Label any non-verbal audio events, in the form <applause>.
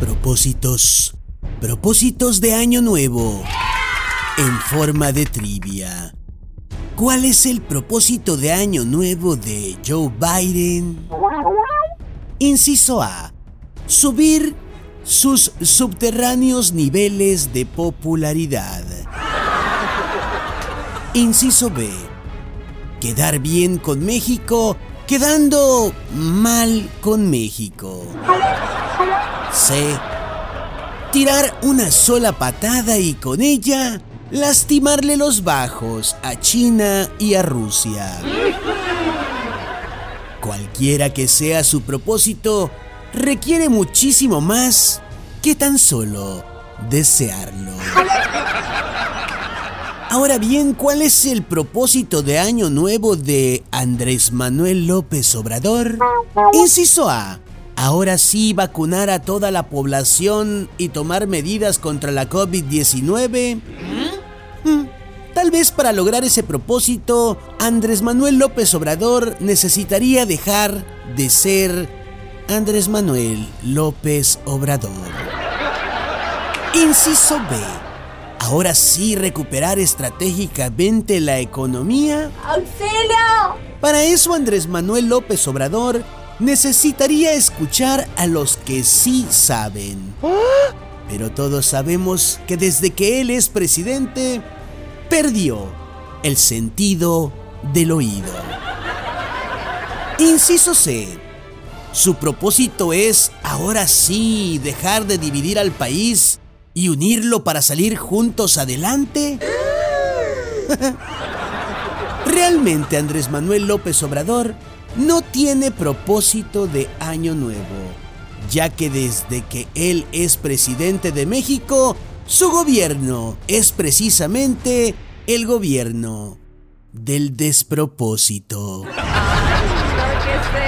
Propósitos. Propósitos de Año Nuevo. En forma de trivia. ¿Cuál es el propósito de Año Nuevo de Joe Biden? Inciso A. Subir sus subterráneos niveles de popularidad. Inciso B. Quedar bien con México quedando mal con México. C. Tirar una sola patada y con ella lastimarle los bajos a China y a Rusia. Cualquiera que sea su propósito, requiere muchísimo más que tan solo desearlo. Ahora bien, ¿cuál es el propósito de Año Nuevo de Andrés Manuel López Obrador? Inciso A. Ahora sí vacunar a toda la población y tomar medidas contra la COVID-19. Mm, Tal vez para lograr ese propósito, Andrés Manuel López Obrador necesitaría dejar de ser Andrés Manuel López Obrador. Inciso B. Ahora sí recuperar estratégicamente la economía. ¡Auxilio! Para eso Andrés Manuel López Obrador necesitaría escuchar a los que sí saben. Pero todos sabemos que desde que él es presidente, perdió el sentido del oído. Inciso C. Su propósito es, ahora sí, dejar de dividir al país y unirlo para salir juntos adelante. <laughs> Realmente Andrés Manuel López Obrador no tiene propósito de año nuevo, ya que desde que él es presidente de México, su gobierno es precisamente el gobierno del despropósito. <laughs>